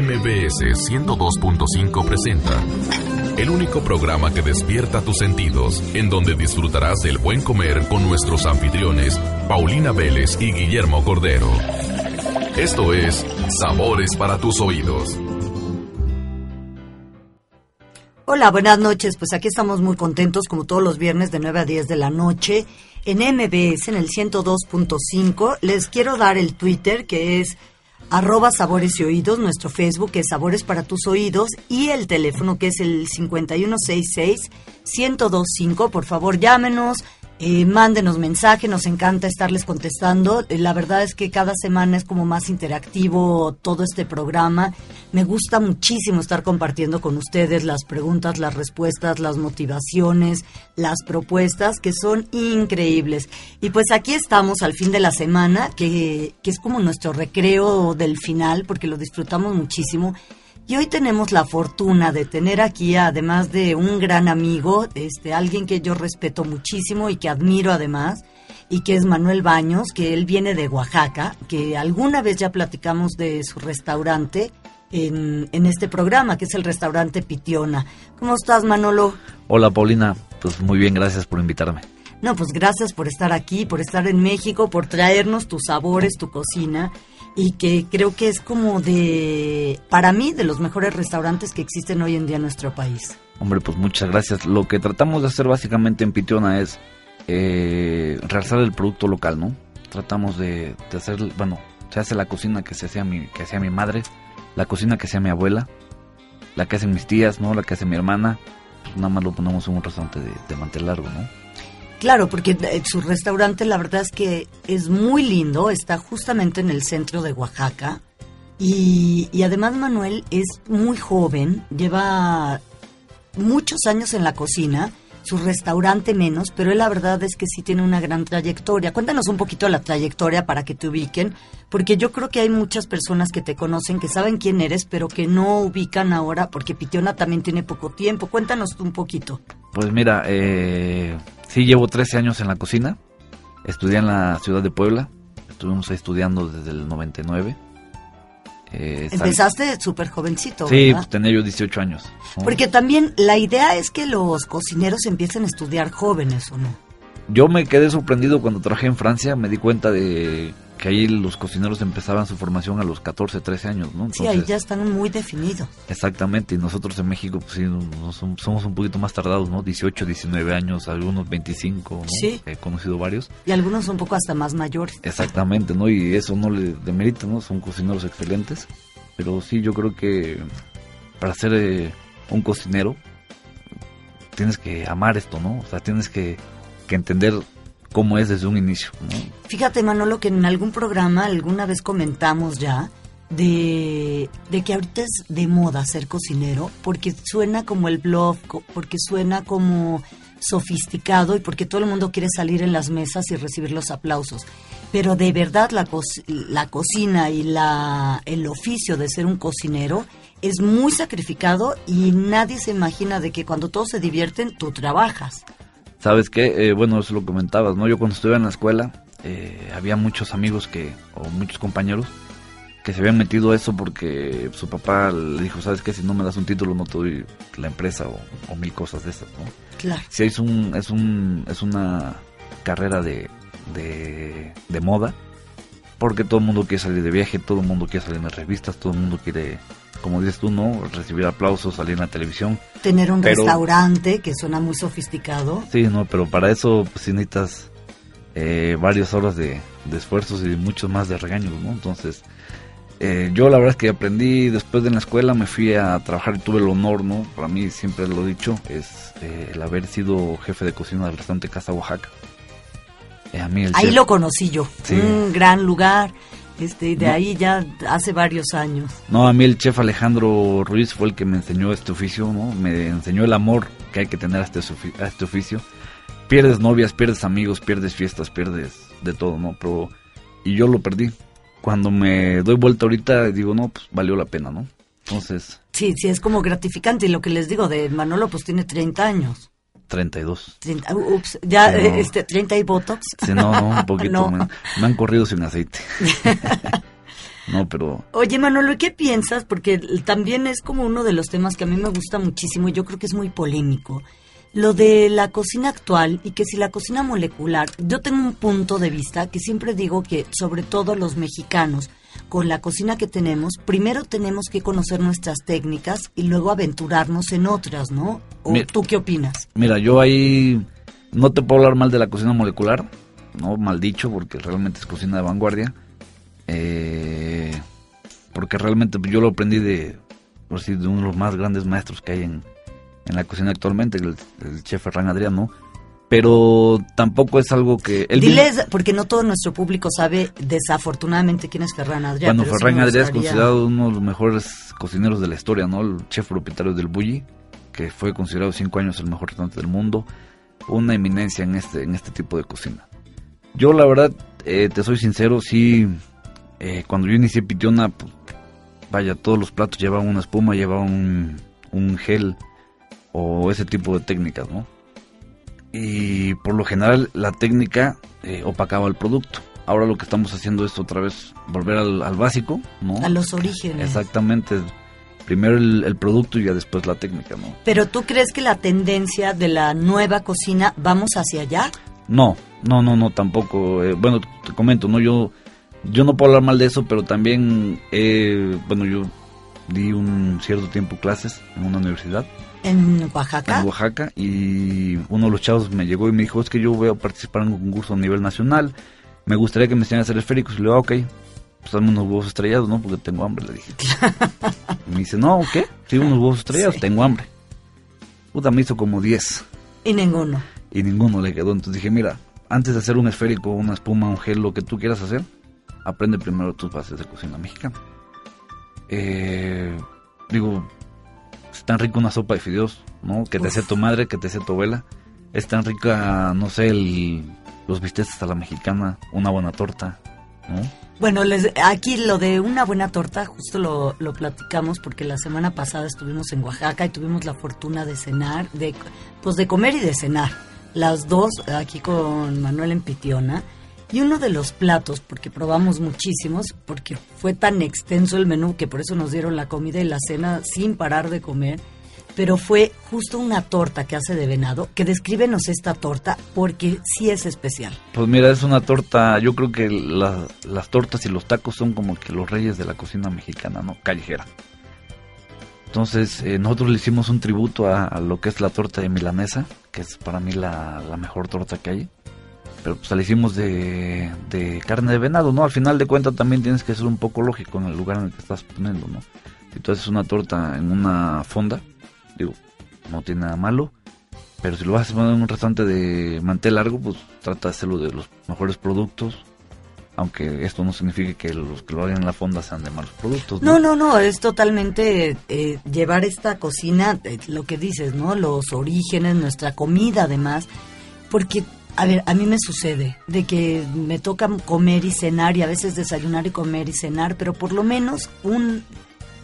MBS 102.5 presenta el único programa que despierta tus sentidos, en donde disfrutarás del buen comer con nuestros anfitriones Paulina Vélez y Guillermo Cordero. Esto es Sabores para tus oídos. Hola, buenas noches. Pues aquí estamos muy contentos, como todos los viernes de 9 a 10 de la noche, en MBS, en el 102.5. Les quiero dar el Twitter, que es arroba sabores y oídos, nuestro Facebook es Sabores para tus oídos y el teléfono que es el 5166-1025. Por favor, llámenos, eh, mándenos mensaje, nos encanta estarles contestando. Eh, la verdad es que cada semana es como más interactivo todo este programa. Me gusta muchísimo estar compartiendo con ustedes las preguntas, las respuestas, las motivaciones, las propuestas que son increíbles. Y pues aquí estamos al fin de la semana, que, que es como nuestro recreo del final, porque lo disfrutamos muchísimo. Y hoy tenemos la fortuna de tener aquí, además de un gran amigo, este, alguien que yo respeto muchísimo y que admiro además, y que es Manuel Baños, que él viene de Oaxaca, que alguna vez ya platicamos de su restaurante en, en este programa, que es el restaurante Pitiona. ¿Cómo estás, Manolo? Hola, Paulina. Pues muy bien, gracias por invitarme. No, pues gracias por estar aquí, por estar en México, por traernos tus sabores, tu cocina y que creo que es como de, para mí, de los mejores restaurantes que existen hoy en día en nuestro país. Hombre, pues muchas gracias. Lo que tratamos de hacer básicamente en Pitiona es eh, realzar el producto local, ¿no? Tratamos de, hacer, bueno, se hace la cocina que se hacía mi, que hacía mi madre, la cocina que hacía mi abuela, la que hacen mis tías, ¿no? La que hace mi hermana. Pues nada más lo ponemos en un restaurante de, de mantel largo, ¿no? Claro, porque eh, su restaurante la verdad es que es muy lindo, está justamente en el centro de Oaxaca y, además Manuel es muy joven, lleva muchos años en la cocina, su restaurante menos, pero él la verdad es que sí tiene una gran trayectoria. Cuéntanos un poquito la trayectoria para que te ubiquen, porque yo creo que hay muchas personas que te conocen, que saben quién eres, pero que no ubican ahora, porque Pitiona también tiene poco tiempo. Cuéntanos tú un poquito. Pues mira, eh, sí llevo 13 años en la cocina, estudié en la ciudad de Puebla, estuvimos estudiando desde el 99. Eh, Empezaste súper jovencito. Sí, pues tenía yo 18 años. ¿no? Porque también la idea es que los cocineros empiecen a estudiar jóvenes, ¿o no? Yo me quedé sorprendido cuando trabajé en Francia, me di cuenta de que ahí los cocineros empezaban su formación a los 14, 13 años, ¿no? Entonces, sí, ahí ya están muy definidos. Exactamente, y nosotros en México pues sí, somos un poquito más tardados, ¿no? 18, 19 años, algunos 25, ¿no? Sí. He conocido varios. Y algunos un poco hasta más mayores. Exactamente, ¿no? Y eso no le demerita, ¿no? Son cocineros excelentes, pero sí, yo creo que para ser eh, un cocinero tienes que amar esto, ¿no? O sea, tienes que, que entender cómo es desde un inicio. ¿no? Fíjate, Manolo, que en algún programa alguna vez comentamos ya de, de, que ahorita es de moda ser cocinero, porque suena como el blog, porque suena como sofisticado y porque todo el mundo quiere salir en las mesas y recibir los aplausos. Pero de verdad la, la cocina y la, el oficio de ser un cocinero es muy sacrificado y nadie se imagina de que cuando todos se divierten, tú trabajas. ¿Sabes qué? Eh, bueno, eso lo comentabas, ¿no? Yo cuando estuve en la escuela eh, había muchos amigos que, o muchos compañeros que se habían metido a eso porque su papá le dijo, ¿sabes qué? Si no me das un título no te doy la empresa o, o mil cosas de esas, ¿no? Claro. Sí, es, un, es, un, es una carrera de, de, de moda porque todo el mundo quiere salir de viaje, todo el mundo quiere salir en las revistas, todo el mundo quiere como dices tú, ¿no? Recibir aplausos, salir en la televisión. Tener un pero, restaurante que suena muy sofisticado. Sí, no, pero para eso pues, necesitas eh, varias horas de, de, esfuerzos y muchos más de regaños, ¿no? Entonces, eh, yo la verdad es que aprendí después de la escuela, me fui a trabajar y tuve el honor, ¿no? Para mí siempre lo he dicho, es eh, el haber sido jefe de cocina del restaurante Casa Oaxaca. a mí el Ahí chef, lo conocí yo, sí. un gran lugar Este, de ahí ya hace varios años. No, a mí el chef Alejandro Ruiz fue el que me enseñó este oficio, ¿no? Me enseñó el amor que hay que tener a este, a este oficio. Pierdes novias, pierdes amigos, pierdes fiestas, pierdes de todo, ¿no? Pero, y yo lo perdí. Cuando me doy vuelta ahorita, digo, no, pues valió la pena, ¿no? Entonces... Sí, sí, es como gratificante. Y lo que les digo de Manolo, pues tiene 30 años. 32. 30, ups, ya, este, 30 y Botox. Sí, no, no, un poquito. Me, han corrido sin aceite. no, pero... Oye, Manolo, ¿qué piensas? Porque también es como uno de los temas que a mí me gusta muchísimo y yo creo que es muy polémico. Lo de la cocina actual y que si la cocina molecular, yo tengo un punto de vista que siempre digo que sobre todo los mexicanos, con la cocina que tenemos, primero tenemos que conocer nuestras técnicas y luego aventurarnos en otras, ¿no? ¿O tú qué opinas? Mira, yo ahí no te puedo hablar mal de la cocina molecular, no mal dicho, porque realmente es cocina de vanguardia. Eh, porque realmente yo lo aprendí de, por de uno de los más grandes maestros que hay en, en la cocina actualmente, el, el chef Ferran Adriano pero tampoco es algo que... Diles, porque no todo nuestro público sabe desafortunadamente quién es Ferran Adrián. Bueno, Ferran Adrián es considerado uno de los mejores cocineros de la historia, ¿no? El chef propietario del Bulli, que fue considerado cinco años el mejor restaurante del mundo, una eminencia en este, en este tipo de cocina. Yo la verdad, eh, te soy sincero, sí, eh, cuando yo inicié Pitiona, pues, vaya, todos los platos llevaban una espuma, llevaban un gel o ese tipo de técnicas, ¿no? Y por lo general la técnica eh, opacaba el producto. Ahora lo que estamos haciendo es otra vez volver al, básico, ¿no? A los orígenes. Exactamente. Primero el, producto y ya después la técnica, ¿no? Pero tú crees que la tendencia de la nueva cocina vamos hacia allá? No, no, no, no, tampoco. Eh, bueno, te comento, ¿no? Yo, yo no puedo hablar mal de eso, pero también, bueno, yo di un cierto tiempo clases en una universidad ¿En Oaxaca? En Oaxaca. Y uno de los chavos me llegó y me dijo, es que yo voy a participar en un concurso a nivel nacional. Me gustaría que me enseñaran a hacer esféricos. Y le digo, ah, ok, pues dame unos huevos estrellados, ¿no? Porque tengo hambre, le dije. y me dice, no, ¿qué? Sí, unos huevos estrellados, tengo hambre. Puta, me hizo como 10. Y ninguno. Y ninguno le quedó. Entonces dije, mira, antes de hacer un esférico, una espuma, un gel, lo que tú quieras hacer, aprende primero tus bases de cocina mexicana. Eh, digo, tan rica una sopa de fideos, ¿no? Que te sea tu madre, que te sea tu abuela. Es tan rica, no sé, el, los bisteces a la mexicana, una buena torta, ¿no? Bueno, les, aquí lo de una buena torta, justo lo, lo, platicamos porque la semana pasada estuvimos en Oaxaca y tuvimos la fortuna de cenar, de, pues de comer y de cenar. Las dos aquí con Manuel en Pitiona. Y uno de los platos, porque probamos muchísimos, porque fue tan extenso el menú que por eso nos dieron la comida y la cena sin parar de comer, pero fue justo una torta que hace de venado, que descríbenos esta torta porque sí es especial. Pues mira, es una torta, yo creo que las tortas y los tacos son como que los reyes de la cocina mexicana, ¿no? Callejera. Entonces, eh, nosotros le hicimos un tributo a, lo que es la torta de milanesa, que es para mí la mejor torta que hay pero pues la hicimos de, de, carne de venado, ¿no? Al final de cuentas también tienes que ser un poco lógico en el lugar en el que estás poniendo, ¿no? Si tú haces una torta en una fonda, digo, no tiene nada malo, pero si lo vas a poner en un restaurante de mantel largo, pues trata de hacerlo de los mejores productos, aunque esto no signifique que los que lo hagan en la fonda sean de malos productos. No, no, no, es totalmente eh, llevar esta cocina, eh, lo que dices, ¿no? Los orígenes, nuestra comida además, porque a ver, a mí me sucede de que me toca comer y cenar y a veces desayunar y comer y cenar, pero por lo menos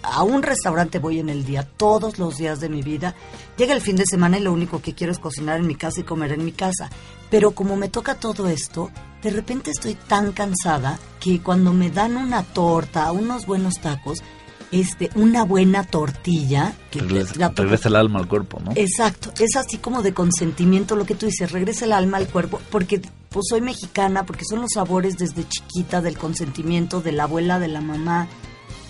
a un restaurante voy en el día, todos los días de mi vida. Llega el fin de semana y lo único que quiero es cocinar en mi casa y comer en mi casa. Pero como me toca todo esto, de repente estoy tan cansada que cuando me dan una torta, unos buenos tacos, este, una buena tortilla. Que regresa, el alma al cuerpo, ¿no? Exacto, es así como de consentimiento lo que tú dices, regresa el alma al cuerpo, porque pues soy mexicana, porque son los sabores desde chiquita del consentimiento de la abuela, de la mamá,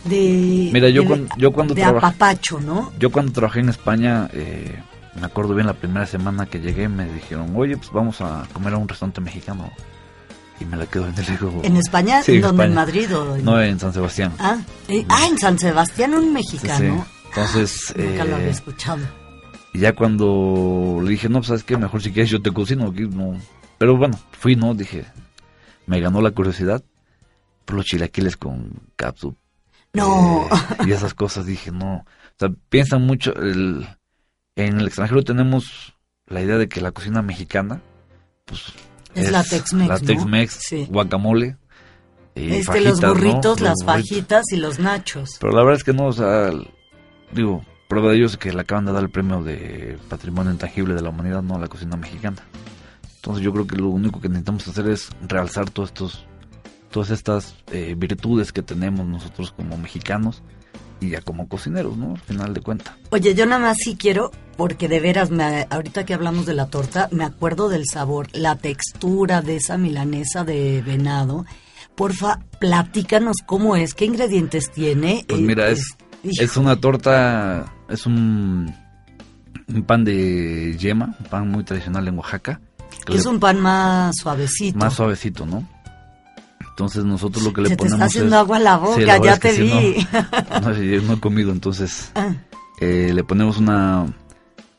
de... Mira, yo, cuando, yo cuando de apapacho, ¿no? Yo cuando trabajé en España, eh, me acuerdo bien la primera semana que llegué, me dijeron, oye, pues vamos a comer a un restaurante mexicano y me la quedo en el ¿En España? Sí, ¿Dónde? ¿En Madrid? O No, en San Sebastián. Ah, eh, ah, en San Sebastián, un mexicano. Entonces... nunca lo había eh, escuchado. Y ya cuando le dije, no, pues sabes qué, mejor si quieres yo te cocino. Aquí, no. Pero bueno, fui, ¿no? Dije, me ganó la curiosidad. por los chilaquiles con capsu. No. y esas cosas dije, no. O sea, piensan mucho. El, en el extranjero tenemos la idea de que la cocina mexicana, pues. Es, la Tex-Mex. La Tex-Mex, Sí. guacamole. y Este, los burritos, Los las burritos. fajitas y los nachos. Pero la verdad es que no, o sea, digo, prueba de ello es que le acaban de dar el premio de Patrimonio Intangible de la Humanidad, no a la cocina mexicana. Entonces yo creo que lo único que necesitamos hacer es realzar todos estos, todas estas eh, virtudes que tenemos nosotros como mexicanos y ya como cocineros, ¿no? Al final de cuentas. Oye, yo nada más sí quiero, porque de veras, me, ahorita que hablamos de la torta, me acuerdo del sabor, la textura de esa milanesa de venado. Porfa, platícanos cómo es, qué ingredientes tiene. Pues Eh, mira, es, hijo, es una torta, es un, un pan de yema, un pan muy tradicional en Oaxaca. es le- un pan más suavecito. más suavecito, ¿no? Entonces nosotros lo que le Se te ponemos está haciendo es- agua la boca, Sí, la verdad ya es que te vi. No, no, yo no he comido, entonces Ah, eh, le ponemos una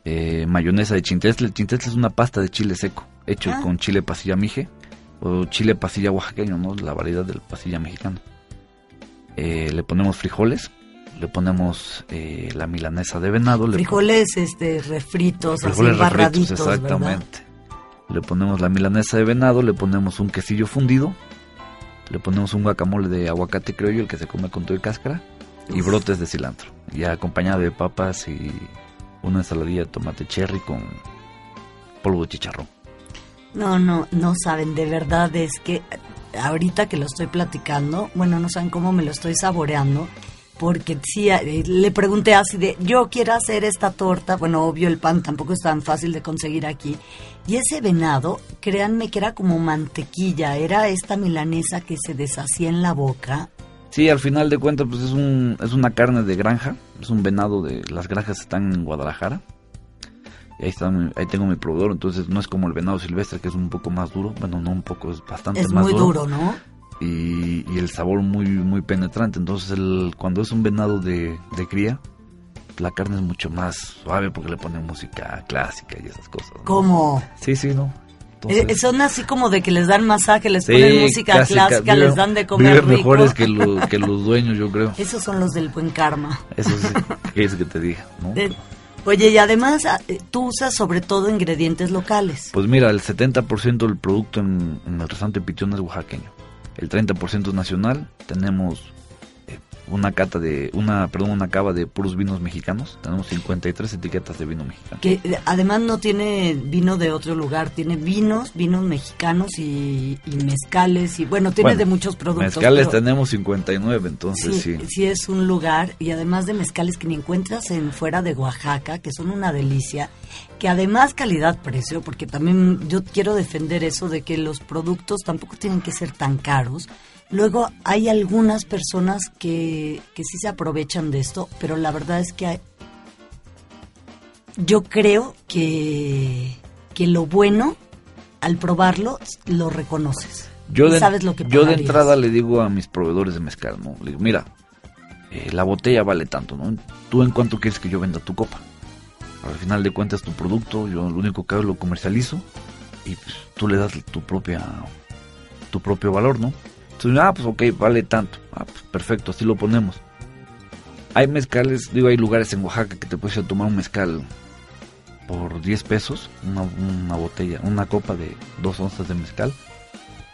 eh, mayonesa de chintetle. El chintetle es una pasta de chile seco, hecho Ah. con chile pasilla mije o chile pasilla oaxaqueño, ¿no? La variedad del pasilla mexicano. Eh, le ponemos frijoles, le ponemos eh, la milanesa de venado, le frijoles este refritos, frijoles así barraditos, refritos, ¿verdad? exactamente. Le ponemos la milanesa de venado, le ponemos un quesillo fundido, le ponemos un guacamole de aguacate criollo, el que se come con todo y cáscara, y Uf. brotes de cilantro, ya acompañado de papas y una ensaladilla de tomate cherry con polvo de chicharrón. No, no, no saben, de verdad es que ahorita que lo estoy platicando, bueno, no saben cómo me lo estoy saboreando, porque sí, eh, le pregunté así de, yo quiero hacer esta torta, bueno, obvio el pan tampoco es tan fácil de conseguir aquí, y ese venado, créanme que era como mantequilla, era esta milanesa que se deshacía en la boca, Sí, al final de cuentas, pues es, un, es una carne de granja, es un venado de... Las granjas están en Guadalajara. Y ahí, está, ahí tengo mi proveedor, entonces no es como el venado silvestre, que es un poco más duro. Bueno, no un poco, es bastante es más muy duro, ¿no? y, y el sabor muy muy penetrante. Entonces, el, cuando es un venado de, de cría, la carne es mucho más suave porque le ponen música clásica y esas cosas. ¿no? Como... Sí, sí, ¿no? Eh, Entonces, son así como de que les dan masaje, les sí, ponen música clásica, clásica, viven- les dan de comer rico. mejores que, lo- que los dueños, yo creo. Esos son los del buen karma. Eso sí, ¿qué es que te diga? ¿no? Eh, Oye, y además ah, eh, tú usas sobre todo ingredientes locales. Pues mira, el 70% del producto en, en el restaurante Pichón es oaxaqueño. El 30% es nacional. Tenemos una cata de una perdón, una cava de puros vinos mexicanos. Tenemos 53 etiquetas de vino mexicano. Que eh, además no tiene vino de otro lugar, tiene vinos, vinos mexicanos y, y mezcales y bueno, tiene Bueno, de muchos productos. Mezcales pero tenemos 59, entonces sí, sí. sí es un lugar y además de mezcales que ni encuentras en fuera de Oaxaca, que son una delicia, que además calidad-precio, porque también yo quiero defender eso de que los productos tampoco tienen que ser tan caros. Luego hay algunas personas que, que sí se aprovechan de esto, pero la verdad es que hay- yo creo que, que lo bueno, al probarlo, lo reconoces. Yo de, sabes lo que yo de entrada le digo a mis proveedores de mezcal, ¿no? Le digo, mira, eh, la botella vale tanto, ¿no? ¿Tú en cuánto quieres que yo venda tu copa? Al final de cuentas tu producto, yo lo único que hago es lo comercializo y pues, tú le das tu propia tu propio valor, ¿no? Entonces, ah, pues ok, vale tanto. Ah, pues perfecto, así lo ponemos. Hay mezcales, digo, hay lugares en Oaxaca que te puedes ir a tomar un mezcal por 10 pesos, una, una botella, una copa de dos onzas de mezcal,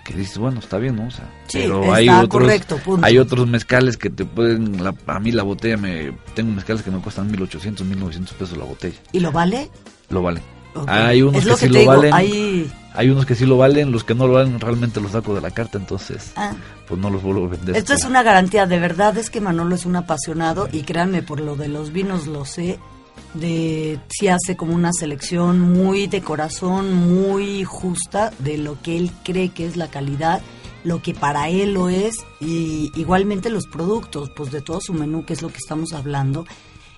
que dices, bueno, está bien, ¿no? O sea, Sí, pero está hay otros, correcto, punto. hay otros mezcales que te pueden, la- a mí la botella me, tengo mezcales que me cuestan 1800, 1900 pesos la botella, ¿Y lo vale? lo vale. Hay unos es que lo sí que lo valen. hay... Hay unos que sí lo valen, los que no lo valen realmente los saco de la carta, entonces ah, pues no los vuelvo a vender. esto es una garantía, de verdad es que Manolo es un apasionado y créanme, por lo de los vinos lo sé, de si hace como una selección muy de corazón, muy justa de lo que él cree que es la calidad, lo que para él lo es y igualmente los productos, pues de todo su menú, que es lo que estamos hablando.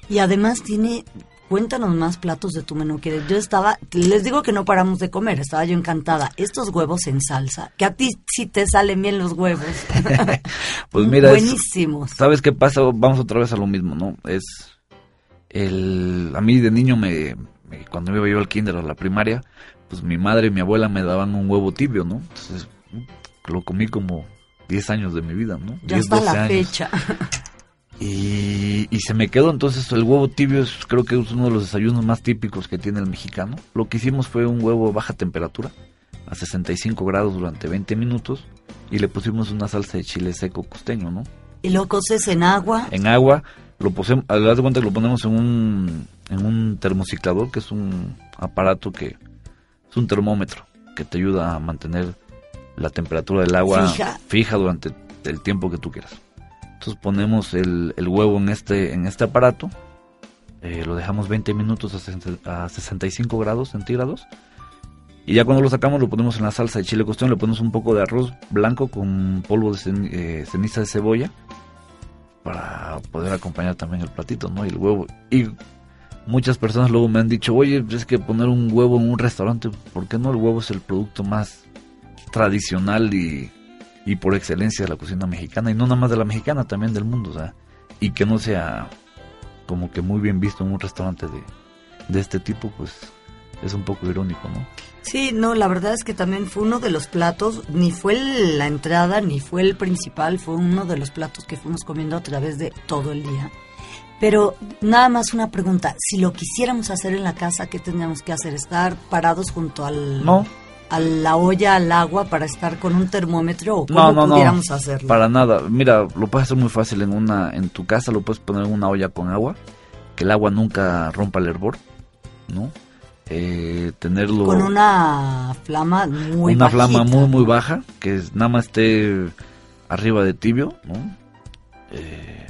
Y además tiene, cuéntanos más platos de tu menú, que yo estaba, les digo que no paramos de comer, estaba yo encantada. Estos huevos en salsa, que a ti sí te salen bien los huevos. Pues mira, es- Buenísimos. ¿Sabes qué pasa? Vamos otra vez a lo mismo, ¿no? Es el a mí de niño me, me- cuando iba yo al kinder o a la primaria, pues mi madre y mi abuela me daban un huevo tibio, ¿no? Entonces lo comí como 10 años de mi vida, ¿no? Ya 10, está 12 la años. fecha. Y, y se me quedó entonces el huevo tibio es creo que es uno de los desayunos más típicos que tiene el mexicano. Lo que hicimos fue un huevo a baja temperatura a 65 grados durante 20 minutos y le pusimos una salsa de chile seco costeño, ¿no? Y lo coces en agua. En agua, lo posemos, haz de cuenta que lo ponemos en un, en un termociclador, que es un aparato que es un termómetro que te ayuda a mantener la temperatura del agua Fija. durante el tiempo que tú quieras. Entonces ponemos el, huevo en este, en este aparato, eh, lo dejamos 20 minutos a, 60 a 65 grados centígrados y ya cuando lo sacamos lo ponemos en la salsa de chile costeño, le ponemos un poco de arroz blanco con polvo de eh, ceniza de cebolla para poder acompañar también el platito, ¿no? Y el huevo. Y muchas personas luego me han dicho, oye, es que poner un huevo en un restaurante, ¿por qué no? El huevo es el producto más tradicional y, y por excelencia de la cocina mexicana, y no nada más de la mexicana, también del mundo, o sea, y que no sea como que muy bien visto en un restaurante de, de este tipo, pues es un poco irónico, ¿no? Sí, no, la verdad es que también fue uno de los platos, ni fue la entrada, ni fue el principal, fue uno de los platos que fuimos comiendo a través de todo el día. Pero nada más una pregunta, si lo quisiéramos hacer en la casa, ¿qué tendríamos que hacer? ¿Estar parados junto al, No. A la olla, al agua, para estar con un termómetro o No, cómo no, no. pudiéramos hacerlo? Para nada. Mira, lo puedes hacer muy fácil en una, en tu casa, lo puedes poner en una olla con agua, que el agua nunca rompa el hervor, ¿no? Eh, tenerlo Con una flama muy una flama bajita, muy muy ¿no? baja, que es- nada más esté arriba de tibio, ¿no? Eh,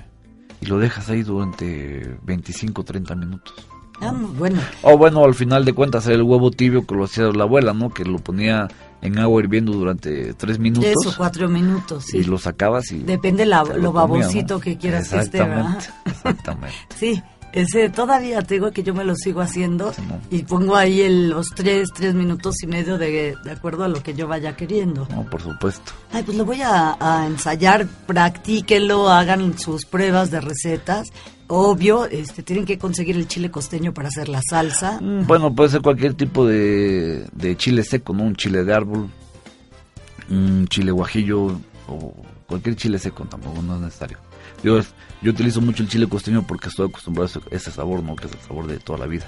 y lo dejas ahí durante 25 30 minutos. Ah, bueno. O bueno, al final de cuentas era el huevo tibio que lo hacía la abuela, ¿no? Que lo ponía en agua hirviendo durante 3 minutos. Tres o cuatro minutos, sí. y lo sacabas y Depende la- lo comía, babosito que quieras que esté, ¿verdad? Exactamente, exactamente. Sí, ese todavía te digo que yo me lo sigo haciendo Sí, no. y pongo ahí el- los tres, tres minutos y medio de, de acuerdo a lo que yo vaya queriendo. No, por supuesto. Ay, pues lo voy a, a ensayar, practíquenlo, hagan sus pruebas de recetas. Obvio, este, tienen que conseguir el chile costeño para hacer la salsa. Bueno, puede ser cualquier tipo de, chile seco, ¿no? Un chile de árbol, un chile guajillo o cualquier chile seco tampoco, no es necesario. Es- yo utilizo mucho el chile costeño porque estoy acostumbrado a ese sabor, ¿no? Que es el sabor de toda la vida,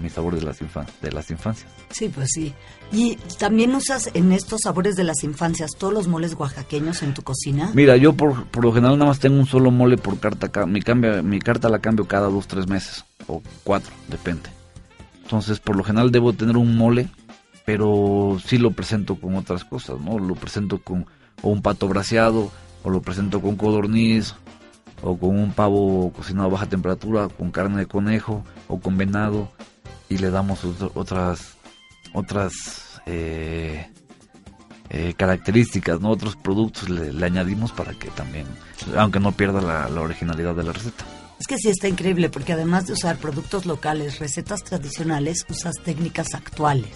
mi sabor de las, infan- de las infancias. Sí, pues sí. Y también usas en estos sabores de las infancias todos los moles oaxaqueños en tu cocina. Mira, yo por, por lo general nada más tengo un solo mole por carta. ca- Mi, cambia, mi carta la cambio cada dos, tres meses. O cuatro, depende. Entonces, por lo general debo tener un mole, pero sí lo presento con otras cosas, ¿no? Lo presento con o un pato braseado, o lo presento con codorniz, o con un pavo cocinado a baja temperatura, con carne de conejo, o con venado, y le damos otro- otras, otras eh, eh, características, ¿no? Otros productos le, le añadimos para que también, aunque no pierda la, la originalidad de la receta. Es que sí está increíble porque además de usar productos locales, recetas tradicionales, usas técnicas actuales.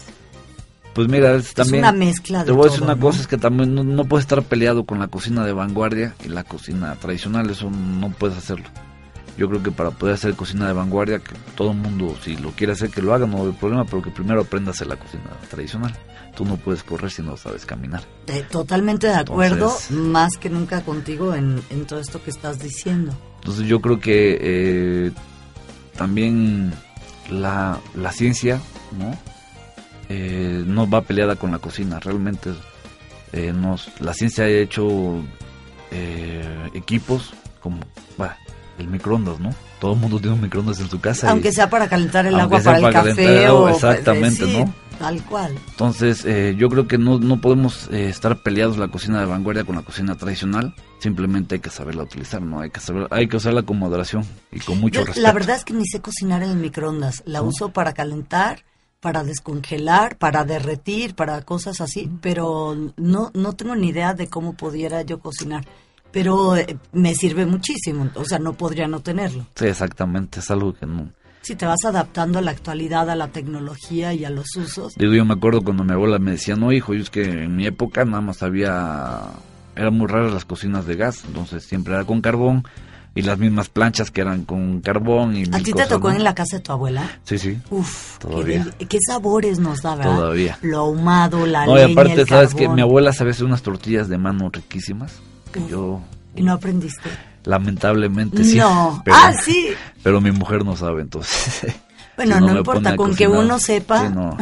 Pues mira, es también... una mezcla de Te voy a decir todo, una ¿no? cosa, es que también no, no puedes estar peleado con la cocina de vanguardia y la cocina tradicional, eso no puedes hacerlo. Yo creo que para poder hacer cocina de vanguardia, que todo el mundo, si lo quiere hacer, que lo haga, no hay problema, pero que primero aprenda a hacer la cocina tradicional. Tú no puedes correr si no sabes caminar. Eh, totalmente de acuerdo, Entonces- más que nunca contigo en, en todo esto que estás diciendo. Entonces yo creo que eh, también la, la ciencia, ¿no? Eh, no va peleada con la cocina. Realmente eh, nos, la ciencia ha hecho eh, equipos como bah, el microondas, ¿no? Todo el mundo tiene un microondas en su casa. y- Aunque sea para calentar el agua para el café o pues, exactamente, sí, ¿no? Tal cual. Entonces, eh, yo creo que no, no podemos eh, estar peleados la cocina de vanguardia con la cocina tradicional. Simplemente hay que saberla utilizar, ¿no? Hay que saber, hay que usarla con moderación y con mucho Yo, respeto. la verdad es que ni sé cocinar en el microondas. La uso para calentar, para descongelar, para derretir, para cosas así, pero no, no tengo ni idea de cómo pudiera yo cocinar. Pero eh, me sirve muchísimo, o sea, no podría no tenerlo. Sí, exactamente, es algo que no... Si te vas adaptando a la actualidad, a la tecnología y a los usos, Digo, yo me acuerdo cuando mi abuela me decía, no, hijo, yo es que en mi época nada más había... Eran muy raras las cocinas de gas, entonces siempre era con carbón y las mismas planchas que eran con carbón y ¿a ti te tocó ¿no? en la casa de tu abuela? Sí, sí. Uf, Todavía. qué sabores nos da, ¿verdad? Todavía. Lo ahumado, la No, leña, y aparte, el ¿sabes que. Mi abuela sabe hacer unas tortillas de mano riquísimas. Que yo... ¿Y no aprendiste? Lamentablemente sí. No, pero, ah, sí. Pero mi mujer no sabe, entonces... Bueno, si no, importa, con que uno sepa. sí, no.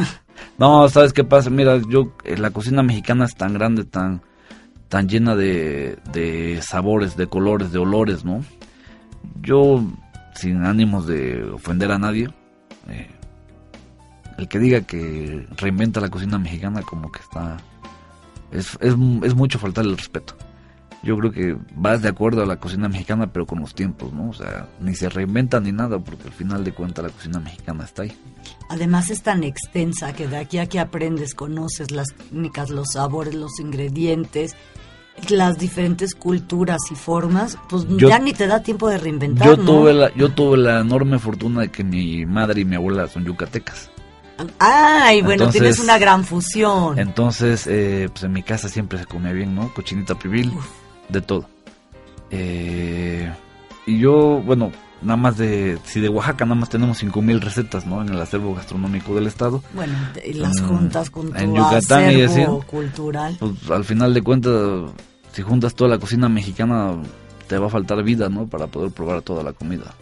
No, ¿sabes qué pasa? Mira, yo, eh, la cocina mexicana es tan grande, tan, tan llena de, de sabores, de colores, de olores, ¿no? Yo, sin ánimos de ofender a nadie, eh, el que diga que reinventa la cocina mexicana como que está... Es, es, es mucho faltar el respeto. Yo creo que vas de acuerdo a la cocina mexicana, pero con los tiempos, ¿no? O sea, ni se reinventa ni nada, porque al final de cuentas la cocina mexicana está ahí. Además es tan extensa que de aquí a que aprendes, conoces las técnicas, los sabores, los ingredientes, las diferentes culturas y formas, pues Yo- ya ni te da tiempo de reinventar, Yo ¿no? tuve, la, yo tuve la enorme fortuna de que mi madre y mi abuela son yucatecas. Ay, bueno, Entonces- tienes una gran fusión. Entonces, eh, pues en mi casa siempre se comía bien, ¿no? Cochinita pibil, de todo. Eh, y yo, bueno, nada más de, si de Oaxaca nada más tenemos 5000 recetas, ¿no? En el acervo gastronómico del estado. Bueno, y las Mm, juntas con tu en Yucatán y acervo así. cultural. Pues al final de cuentas, si juntas toda la cocina mexicana, te va a faltar vida, ¿no? Para poder probar toda la comida.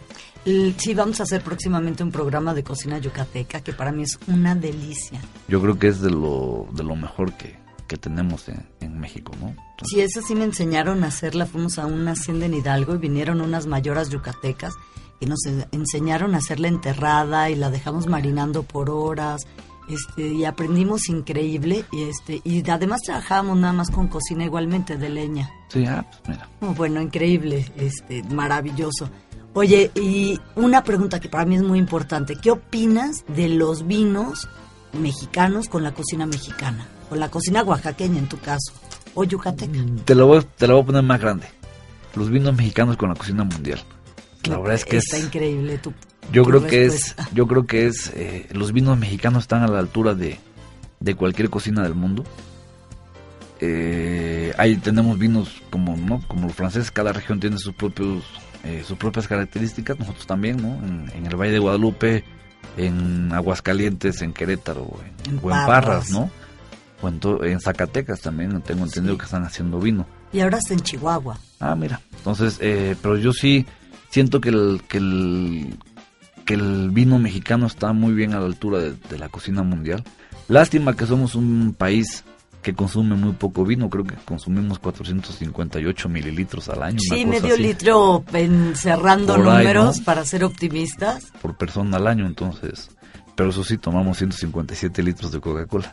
Sí, vamos a hacer próximamente un programa de cocina yucateca que para mí es una delicia. Yo creo que es de lo, de lo mejor que, que tenemos en, en México, ¿no? Entonces, Sí, esa sí me enseñaron a hacerla. Fuimos a una hacienda en Hidalgo y vinieron unas mayoras yucatecas y nos en- enseñaron a hacerla enterrada y la dejamos marinando por horas. Este, y aprendimos increíble y este y además trabajábamos nada más con cocina igualmente de leña. sí, ah, pues mira. Oh, Bueno, increíble, este, maravilloso. Oye, y una pregunta que para mí es muy importante. ¿Qué opinas de los vinos mexicanos con la cocina mexicana? Con la cocina oaxaqueña en tu caso, o yucateca. Te lo, voy, te lo voy a poner más grande. Los vinos mexicanos con la cocina mundial. La verdad es que Está es... increíble tu Yo tu creo que es, yo creo que es, eh, los vinos mexicanos están a la altura de, de cualquier cocina del mundo. Eh, ahí tenemos vinos como, ¿no? como los franceses, cada región tiene sus propios, eh, sus propias características, nosotros también, ¿no? En, en el Valle de Guadalupe, en Aguascalientes, en Querétaro, en, En o en Parras. Parras, ¿no? O en, Zacatecas también, tengo entendido Sí. que están haciendo vino. Y ahora está en Chihuahua. Ah, mira. Entonces, eh, pero yo sí siento que el, que el que el vino mexicano está muy bien a la altura de, de la cocina mundial. Lástima que somos un país que consume muy poco vino. Creo que consumimos 458 mililitros al año. Sí, medio así, litro en- cerrando Por ahí, números ¿no? para ser optimistas. por persona al año, entonces. Pero eso sí, tomamos 157 litros de Coca-Cola.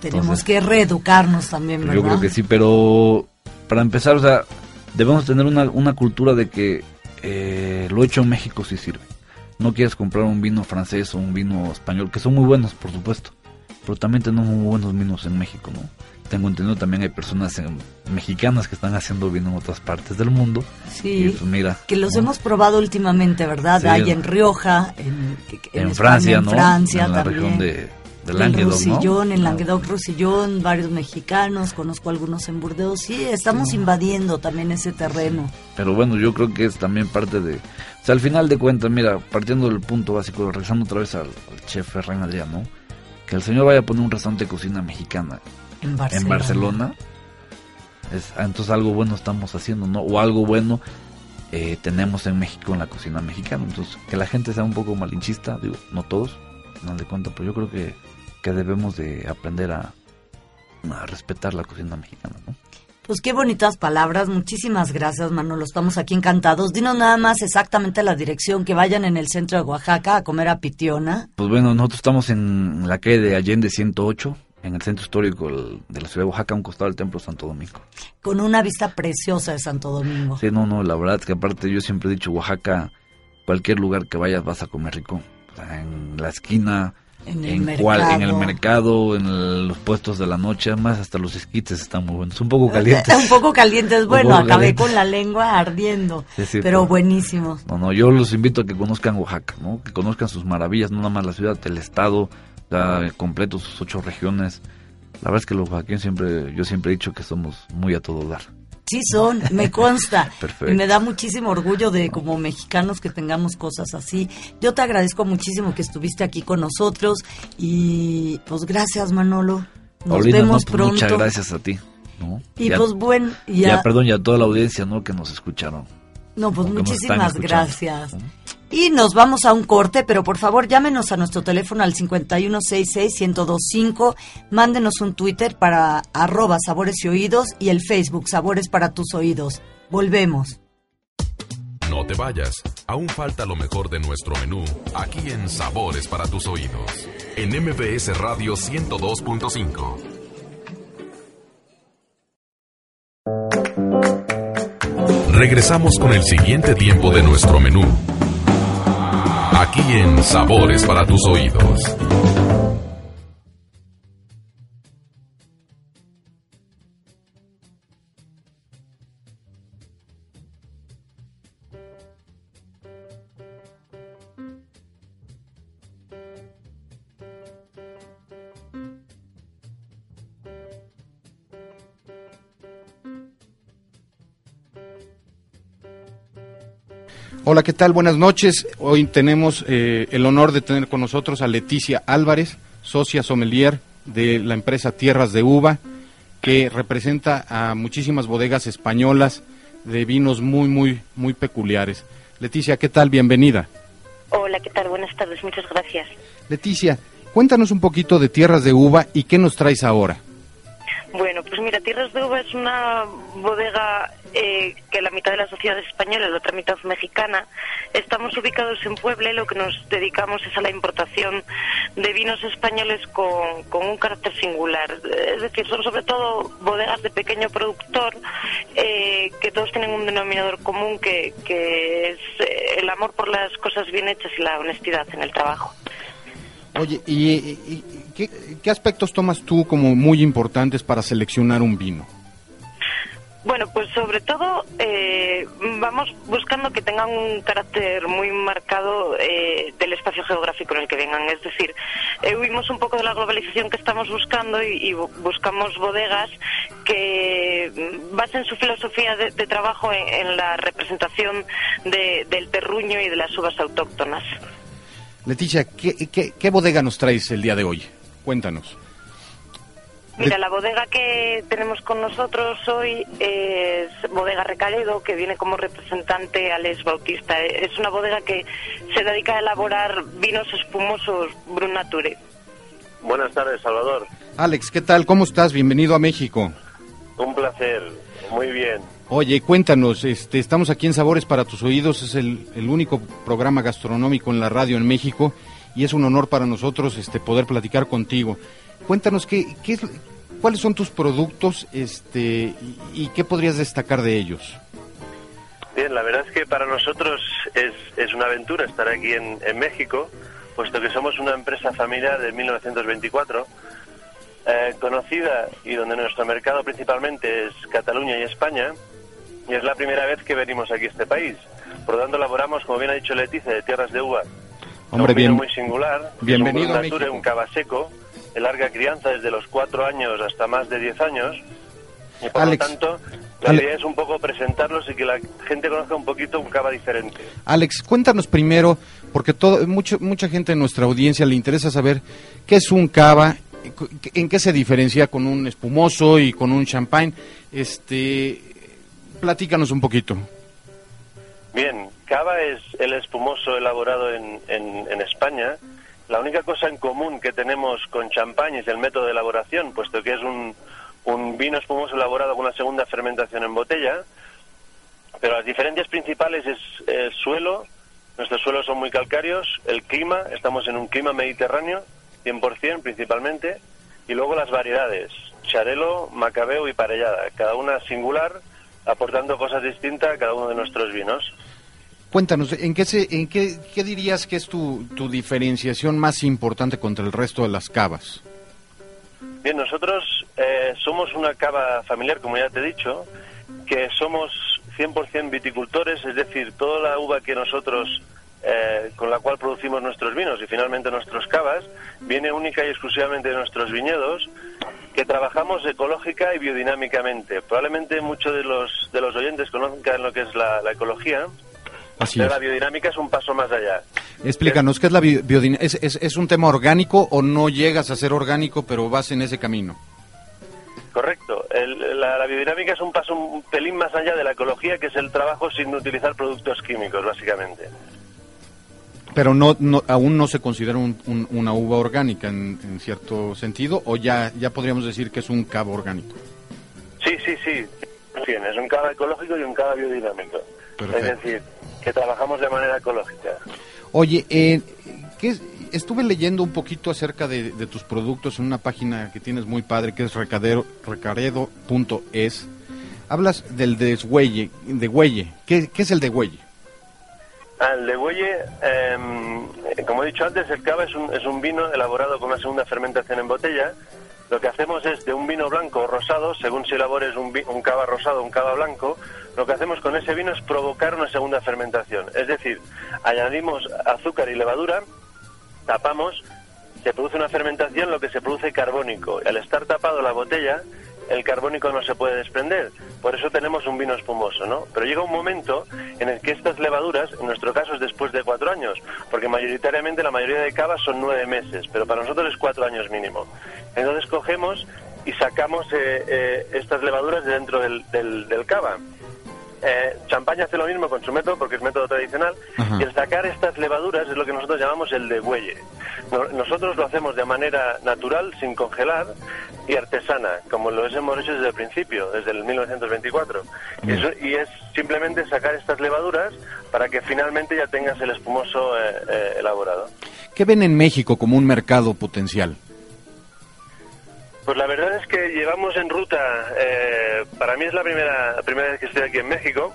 Tenemos Entonces- que reeducarnos también, ¿verdad? Yo creo que sí, pero para empezar, o sea, debemos tener una, una cultura de que eh, lo hecho en México sí sirve. No quieres comprar un vino francés o un vino español, que son muy buenos, por supuesto, pero también tenemos muy buenos vinos en México, ¿no? Tengo entendido también hay personas en- mexicanas que están haciendo vino en otras partes del mundo. Y Sí. pues mira. Que los hemos probado últimamente, ¿verdad? Sí. Hay en Rioja, en, en, España, Francia, en ¿no? Francia en la también. región de, de Languedoc, Roussillon, ¿no? en Languedoc Roussillon, varios mexicanos, conozco algunos en Burdeos. Sí, estamos invadiendo también ese terreno. Pero bueno, yo creo que es también parte de... O sea, al final de cuentas, mira, partiendo del punto básico, regresando otra vez al, al chef Ferran Adrián, ¿no? Que el señor vaya a poner un restaurante de cocina mexicana En Barcelona. en Barcelona, es, ah, entonces algo bueno estamos haciendo, ¿no? O algo bueno eh, tenemos en México en la cocina mexicana. Entonces, que la gente sea un poco malinchista, digo, no todos, no de cuenta, pero yo creo que, que debemos de aprender a, a respetar la cocina mexicana, ¿no? Pues qué bonitas palabras. Muchísimas gracias, Manolo. Estamos aquí encantados. Dinos nada más exactamente la dirección, que vayan en el centro de Oaxaca a comer a Pitiona. Pues bueno, nosotros estamos en la calle de Allende 108, en el centro histórico de la ciudad de Oaxaca, a un costado del Templo Santo Domingo. con una vista preciosa de Santo Domingo. Sí, no, no, la verdad es que aparte yo siempre he dicho, Oaxaca, cualquier lugar que vayas vas a comer rico. En la esquina, En el en, cual- en el mercado. en el- los puestos de la noche, además hasta los esquites están muy buenos. Un poco calientes. Un poco calientes, bueno, acabé calientes. con la lengua ardiendo, Sí, sí, pero pero- buenísimos. No, no, yo los invito a que conozcan Oaxaca, ¿no? Que conozcan sus maravillas, no nada más la ciudad, el estado, ya completo, sus ocho regiones. La verdad es que los oaxaqueños siempre, yo siempre he dicho que somos muy a todo dar. Sí son, me consta. Perfecto. Y me da muchísimo orgullo de como mexicanos que tengamos cosas así. Yo te agradezco muchísimo que estuviste aquí con nosotros y pues gracias Manolo. Nos Paulina, vemos no, pues, pronto. Muchas gracias a ti. ¿no? Y Ya- pues bueno, ya, ya, perdón, y a toda la audiencia, ¿no? Que nos escucharon. no, pues muchísimas gracias. Y nos vamos a un corte, pero por favor llámenos a nuestro teléfono al 5166-1025, mándenos un Twitter para arroba sabores y oídos y el Facebook Sabores para tus oídos. Volvemos. No te vayas, aún falta lo mejor de nuestro menú aquí en Sabores para tus oídos. En MBS Radio 102.5. Regresamos con el siguiente tiempo de nuestro menú. Aquí en Sabores para tus oídos. Hola, ¿qué tal? Buenas noches. Hoy tenemos eh, el honor de tener con nosotros a Leticia Álvarez, socia sommelier de la empresa Tierras de Uva, que representa a muchísimas bodegas españolas de vinos muy, muy, muy peculiares. Leticia, ¿qué tal? Bienvenida. Hola, ¿qué tal? Buenas tardes, muchas gracias. Leticia, cuéntanos un poquito de Tierras de Uva y qué nos traes ahora. Bueno, pues mira, Tierras de Uva es una bodega eh, que la mitad de la sociedad es española la otra mitad mexicana. Estamos ubicados en Puebla y lo que nos dedicamos es a la importación de vinos españoles con, con un carácter singular. Es decir, son sobre todo bodegas de pequeño productor eh, que todos tienen un denominador común que, que es eh, el amor por las cosas bien hechas y la honestidad en el trabajo. Oye, ¿y, y- qué, aspectos tomas tú como muy importantes para seleccionar un vino? Bueno, pues sobre todo eh, vamos buscando que tengan un carácter muy marcado eh, del espacio geográfico en el que vengan. Es decir, eh, huimos un poco de la globalización que estamos buscando y, y bu- buscamos bodegas que mm, basen su filosofía de, de trabajo en, en la representación de- del terruño y de las uvas autóctonas. Leticia, ¿qué, qué, qué bodega nos traes el día de hoy? Cuéntanos. Mira, la bodega que tenemos con nosotros hoy es Bodega Recaledo, que viene como representante Alex Bautista. Es una bodega que se dedica a elaborar vinos espumosos Brun Nature. Buenas tardes, Salvador. Alex, ¿qué tal? ¿Cómo estás? Bienvenido a México. Un placer. Muy bien. Oye, cuéntanos, este, estamos aquí en Sabores para tus oídos, es el, único programa gastronómico en la radio en México y es un honor para nosotros este, poder platicar contigo. Cuéntanos qué, qué es, cuáles son tus productos este, y, y qué podrías destacar de ellos. Bien, la verdad es que para nosotros es, es una aventura estar aquí en, en México, puesto que somos una empresa familiar de 1924, eh, conocida y donde nuestro mercado principalmente es Cataluña y España, y es la primera vez que venimos aquí a este país. Por lo tanto, elaboramos, como bien ha dicho Leticia, de tierras de uva. Hombre, un bien- muy singular. bienvenido un a Brut Nature, México. un cava seco, de larga crianza desde los cuatro años hasta más de 10 años. Y por Alex, lo tanto, la Ale- idea es un poco presentarlos y que la gente conozca un poquito un cava diferente. Alex, cuéntanos primero, porque todo, mucho, mucha gente en nuestra audiencia le interesa saber qué es un cava, en qué se diferencia con un espumoso y con un champagne. Este, platícanos un poquito. Bien, cava es el espumoso elaborado en, en- en España. La única cosa en común que tenemos con champán es el método de elaboración, puesto que es un, un vino espumoso elaborado con una segunda fermentación en botella. Pero las diferencias principales es el suelo. Nuestros suelos son muy calcáreos. El clima, estamos en un clima mediterráneo, 100% principalmente. Y luego las variedades, charelo, macabeo y parellada, cada una singular, aportando cosas distintas a cada uno de nuestros vinos. Cuéntanos, ¿en qué, se, en qué, qué dirías que es tu, tu diferenciación más importante contra el resto de las cavas? Bien, nosotros eh, somos una cava familiar, como ya te he dicho, que somos 100% viticultores, es decir, toda la uva que nosotros, eh, con la cual producimos nuestros vinos y finalmente nuestros cavas, viene única y exclusivamente de nuestros viñedos, que trabajamos ecológica y biodinámicamente. Probablemente muchos de los, de los oyentes conozcan lo que es la, la ecología, Así pero es. la biodinámica es un paso más allá. Explícanos, ¿qué es la bi- biodinámica? ¿Es, es, es un tema orgánico o no llegas a ser orgánico, pero vas en ese camino? Correcto. El- la, biodinámica es un paso un pelín más allá de la ecología, que es el trabajo sin utilizar productos químicos, básicamente. Pero no, aún no se considera una uva orgánica en, cierto sentido, o ya, ya podríamos decir que es un cava orgánico. Sí, sí, sí. Es un cava ecológico y un cava biodinámico. Es decir, que trabajamos de manera ecológica. Oye, eh, ¿qué, estuve leyendo un poquito acerca de, tus productos en una página que tienes muy padre, que es recadero, recaredo.es. Hablas del deshuelle, de huelle. ¿Qué, ¿Qué, es el de Ah, el de eh, como he dicho antes, el cava es un, es un vino elaborado con una segunda fermentación en botella. Lo que hacemos es de un vino blanco o rosado, según si elabores un, un cava rosado o un cava blanco, lo que hacemos con ese vino es provocar una segunda fermentación. Es decir, añadimos azúcar y levadura tapamos, se produce una fermentación, lo que se produce carbónico. Al estar tapado la botella, el carbónico no se puede desprender. Por eso tenemos un vino espumoso, ¿no? Pero llega un momento en el que estas levaduras, en nuestro caso es después de cuatro años, porque mayoritariamente la mayoría de cavas son nueve meses, pero para nosotros es cuatro años mínimo. Entonces cogemos y sacamos eh, eh, estas levaduras de dentro del, del, del cava eh, Champaña hace lo mismo con su método, porque es método tradicional, y el sacar estas levaduras es lo que nosotros llamamos el degüelle. nosotros lo hacemos de manera natural, sin congelar, y artesana, como lo hemos hecho desde el principio, desde el 1924. y es simplemente sacar estas levaduras para que finalmente ya tengas el espumoso eh, eh, elaborado. ¿Qué ven en México como un mercado potencial? Pues la verdad es que llevamos en ruta, eh, para mí es la primera, primera vez que estoy aquí en México,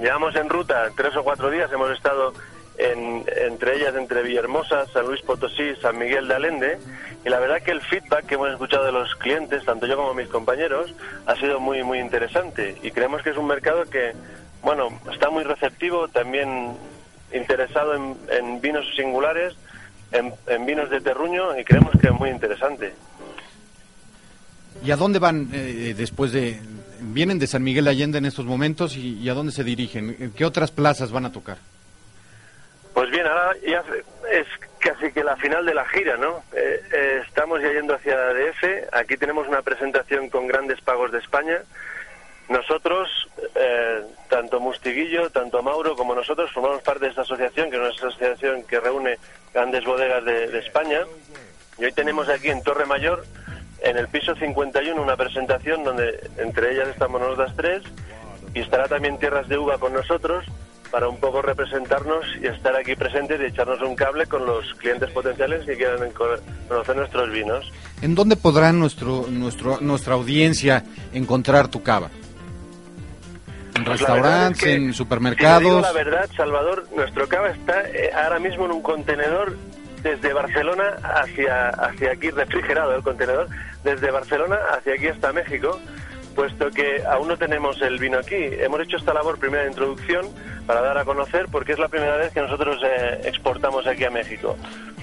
llevamos en ruta tres o cuatro días, hemos estado en, entre ellas entre Villahermosa, San Luis Potosí, San Miguel de Allende, y la verdad que el feedback que hemos escuchado de los clientes, tanto yo como mis compañeros, ha sido muy, muy interesante, y creemos que es un mercado que, bueno, está muy receptivo, también interesado en, vinos singulares, en, en vinos de terruño, y creemos que es muy interesante. ¿Y a dónde van eh, después de... Vienen de San Miguel Allende en estos momentos y, a dónde se dirigen? ¿Qué otras plazas van a tocar? Pues bien, ahora ya es casi que la final de la gira, ¿no? Eh, eh, estamos ya yendo hacia DF. Aquí tenemos una presentación con grandes pagos de España. Nosotros, tanto Mustiguillo, tanto Mauro como nosotros, formamos parte de esta asociación, que es una asociación que reúne grandes bodegas de, de España. Y hoy tenemos aquí en Torre Mayor en el piso 51 una presentación donde entre ellas estamos nosotras tres y estará también Tierras de Uva con nosotros para un poco representarnos y estar aquí presentes y echarnos un cable con los clientes potenciales que quieran conocer nuestros vinos. ¿En dónde podrá nuestro, nuestro, nuestra audiencia encontrar tu cava? ¿En pues restaurantes, en supermercados? la verdad, Salvador, nuestro cava está eh, ahora mismo en un contenedor desde Barcelona hacia, hacia aquí, refrigerado el contenedor, desde Barcelona hacia aquí hasta México, puesto que aún no tenemos el vino aquí. Hemos hecho esta labor primera de introducción para dar a conocer, porque es la primera vez que nosotros eh, exportamos aquí a México.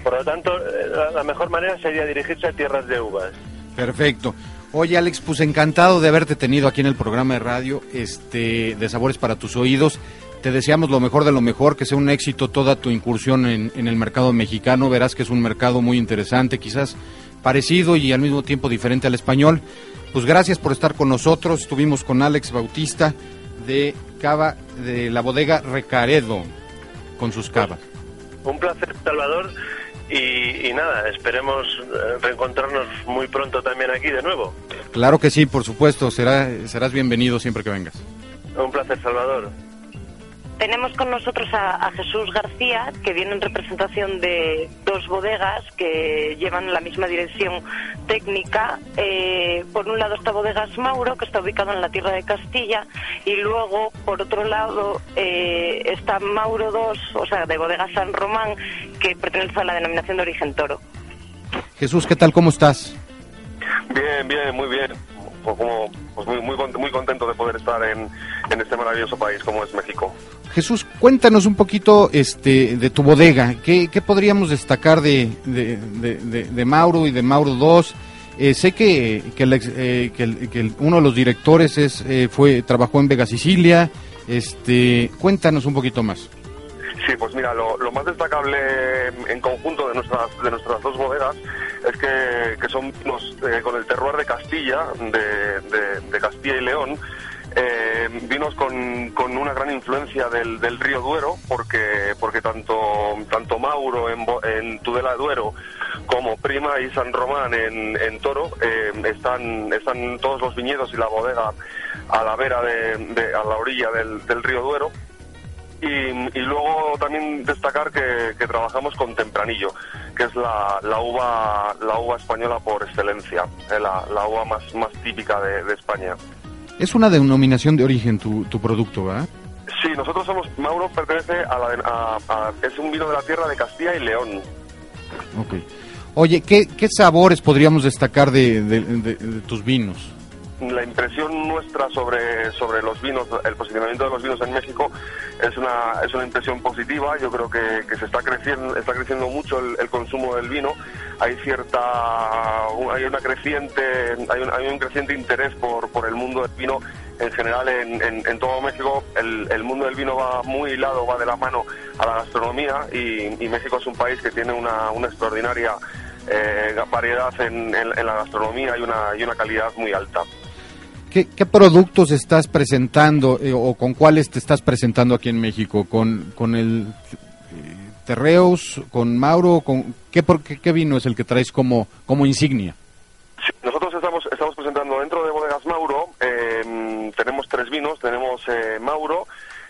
Por lo tanto, eh, la mejor manera sería dirigirse a tierras de uvas. Perfecto. Oye Alex, pues encantado de haberte tenido aquí en el programa de radio, este, de Sabores para tus Oídos. Te deseamos lo mejor de lo mejor, que sea un éxito toda tu incursión en, el mercado mexicano. Verás que es un mercado muy interesante, quizás parecido y al mismo tiempo diferente al español. Pues gracias por estar con nosotros. Estuvimos con Alex Bautista de Cava, de la bodega Recaredo, con sus cavas. Un placer, Salvador. Y, nada, esperemos eh, reencontrarnos muy pronto también aquí de nuevo. Claro que sí, por supuesto. Será, serás bienvenido siempre que vengas. Un placer, Salvador. Tenemos con nosotros a, Jesús García, que viene en representación de dos bodegas que llevan la misma dirección técnica. Eh, por un lado está Bodegas Mauro, que está ubicado en la tierra de Castilla, y luego, por otro lado, eh, está Mauro 2, o sea, de Bodegas San Román, que pertenece a la denominación de origen toro. Jesús, ¿qué tal? ¿Cómo estás? Bien, bien, muy bien. Pues como, pues muy, muy, muy contento de poder estar en, en este maravilloso país como es México. Jesús, cuéntanos un poquito este, de tu bodega. ¿Qué, podríamos destacar de, de, Mauro y de Mauro 2? Eh, sé que, que, eh, que, uno de los directores es, eh, fue trabajó en Vega Sicilia. Este, cuéntanos un poquito más. Sí, pues mira, lo, más destacable en conjunto de nuestras, de nuestras dos bodegas es que, que son vinos eh, con el terroir de Castilla, de, Castilla y León, eh, con, con una gran influencia del, del río Duero, porque, porque tanto, tanto Mauro en, en Tudela de Duero como Prima y San Román en, en Toro eh, están, están todos los viñedos y la bodega a la vera de- a la orilla del, del río Duero. Y, y luego también destacar que, que trabajamos con Tempranillo, que es la, la uva la uva española por excelencia, eh, la, la uva más, más típica de, de España. Es una denominación de origen tu, tu producto, ¿verdad? Sí, nosotros somos, Mauro pertenece a la, de- a- a- es un vino de la tierra de Castilla y León. Ok. Oye, ¿qué, qué sabores podríamos destacar de, de- de- de tus vinos? La impresión nuestra sobre, sobre los vinos, el posicionamiento de los vinos en México es una, es una impresión positiva. Yo creo que, que se está creciendo, está creciendo mucho el, consumo del vino. Hay cierta, hay una creciente, hay un, hay un creciente interés por, por el mundo del vino en general en, en- todo México. El, el mundo del vino va muy hilado, va de la mano a la gastronomía y, México es un país que tiene una, una extraordinaria eh, variedad en, en- en la gastronomía y una, y una calidad muy alta. ¿Qué, qué productos estás presentando eh, o con cuáles te estás presentando aquí en México? ¿Con, con el eh, Terreus, con Mauro? Con, ¿qué, por- qué, qué vino es el que traes como, como insignia? Nosotros estamos, estamos presentando dentro de Bodegas Mauro, eh, tenemos tres vinos, tenemos eh, Mauro,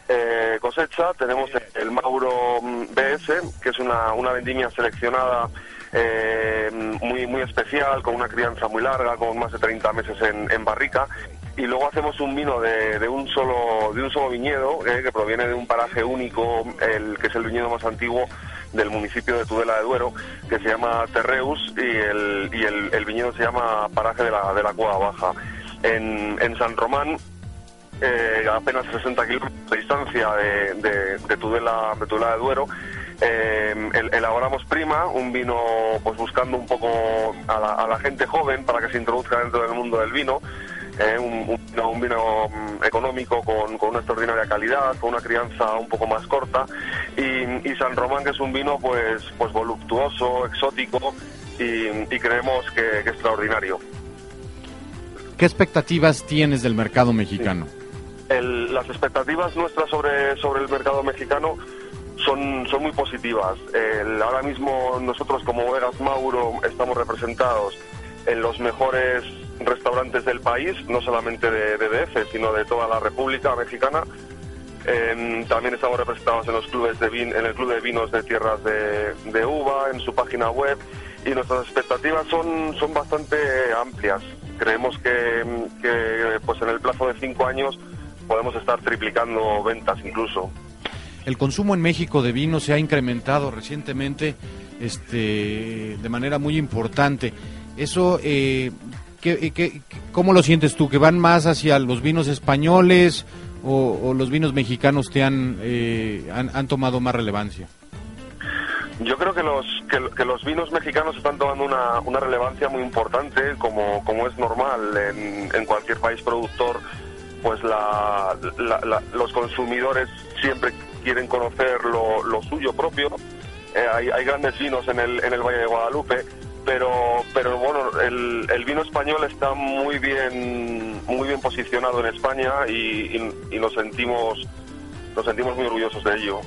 eh, cosecha, tenemos el Mauro mm, BS, que es una, una vendimia seleccionada eh, muy, muy especial, con una crianza muy larga, con más de 30 meses en, en barrica. Y luego hacemos un vino de, de un solo de un solo viñedo eh, que proviene de un paraje único, el que es el viñedo más antiguo del municipio de Tudela de Duero, que se llama Terreus y el, y el, viñedo se llama Paraje de la, de la Cueva Baja. En, en San Román, eh, apenas 60 kilómetros de distancia de, de Tudela, de Tudela de Duero, eh, el- elaboramos Prima, un vino pues buscando un poco a la, a la gente joven para que se introduzca dentro del mundo del vino. eh, un, un vino, un vino, mm, económico con, con una extraordinaria calidad, con una crianza un poco más corta y, y San Román que es un vino pues pues voluptuoso, exótico y, y creemos que, que extraordinario. ¿Qué expectativas tienes del mercado mexicano? El- las expectativas nuestras sobre, sobre el mercado mexicano son, son muy positivas. Ahora mismo nosotros como Bodegas Mauro estamos representados en los mejores restaurantes del país, no solamente de, de DF, sino de toda la República Mexicana. Em, también estamos representados en los clubes de vin- en el club de vinos de tierras de, de uva, en su página web y nuestras expectativas son, son bastante amplias. Creemos que, que, pues en el plazo de cinco años podemos estar triplicando ventas incluso. El consumo en México de vino se ha incrementado recientemente este, de manera muy importante. Eso, eh, ¿qué, qué- cómo lo sientes tú? ¿Que van más hacia los vinos españoles o, los vinos mexicanos te han, eh, han, han tomado más relevancia? Yo creo que los, que, los vinos mexicanos están tomando una, una relevancia muy importante, como, como es normal en, cualquier país productor, pues la- los consumidores siempre quieren conocer lo, lo suyo propio. Eh, hay, hay grandes vinos en el, en el Valle de Guadalupe, pero, pero bueno, el, el vino español está muy bien, muy bien posicionado en España y, y- y nos sentimos, nos sentimos muy orgullosos de ello.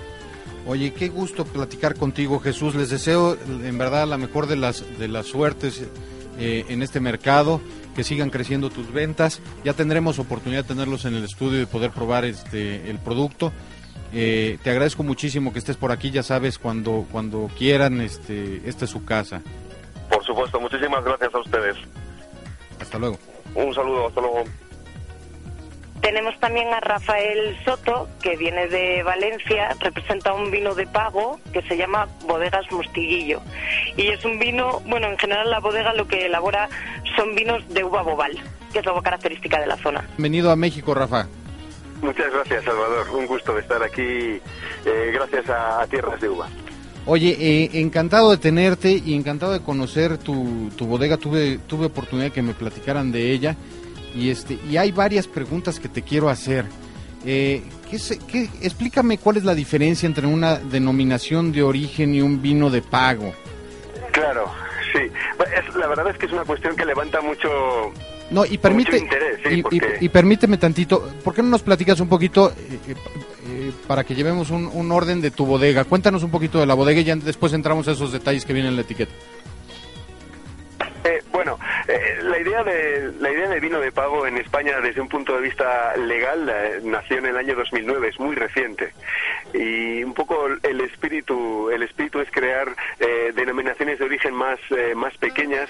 Oye, qué gusto platicar contigo, Jesús. Les deseo en verdad la mejor de las, de las suertes eh, en este mercado, que sigan creciendo tus ventas. Ya tendremos oportunidad de tenerlos en el estudio y poder probar este el producto. Eh, te agradezco muchísimo que estés por aquí, ya sabes, cuando, cuando quieran, este, esta es su casa. Por supuesto, muchísimas gracias a ustedes. Hasta luego. Un saludo, hasta luego. Tenemos también a Rafael Soto, que viene de Valencia, representa un vino de pago que se llama Bodegas Mostiguillo. Y es un vino, bueno, en general la bodega lo que elabora son vinos de uva bobal, que es algo característica de la zona. Bienvenido a México, Rafa. Muchas gracias, Salvador. Un gusto de estar aquí, eh, gracias a, a Tierras de Uva. Oye, eh, encantado de tenerte y encantado de conocer tu, tu bodega. Tuve, tuve oportunidad de que me platicaran de ella y este y hay varias preguntas que te quiero hacer. Eh, ¿qué se- qué- explícame cuál es la diferencia entre una denominación de origen y un vino de pago. Claro, sí. la verdad es que es una cuestión que levanta mucho, no, y permite, interés, y, permíteme tantito, ¿por qué no nos platicas un poquito eh, eh, para que llevemos un, un, orden de tu bodega? Cuéntanos un poquito de la bodega y ya después entramos a esos detalles que vienen en la etiqueta. Eh, bueno, eh, la idea de vino de pago en España desde un punto de vista legal eh, nació en el año 2009, es muy reciente. Y un poco el espíritu el espíritu es crear denominaciones de origen más más pequeñas,